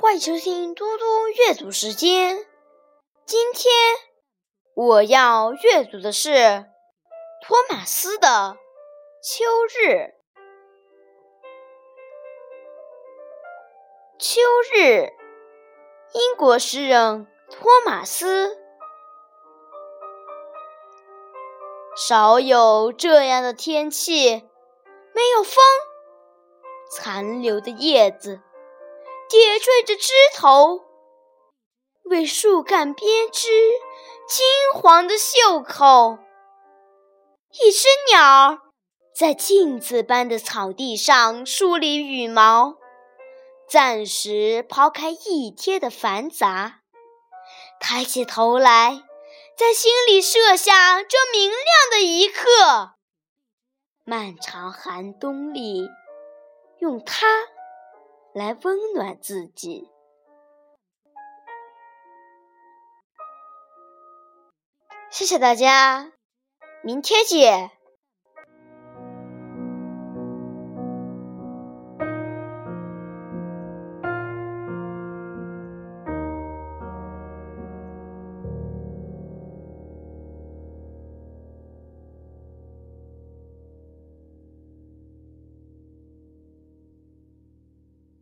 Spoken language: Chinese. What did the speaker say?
欢迎收听嘟嘟阅读时间。今天我要阅读的是托马斯的《秋日》。秋日，英国诗人托马斯。少有这样的天气，没有风，残留的叶子。叠缀着枝头，为树干编织金黄的袖口。一只鸟儿在镜子般的草地上梳理羽毛，暂时抛开一天的繁杂，抬起头来，在心里设下这明亮的一刻。漫长寒冬里，用它。来温暖自己。谢谢大家，明天见。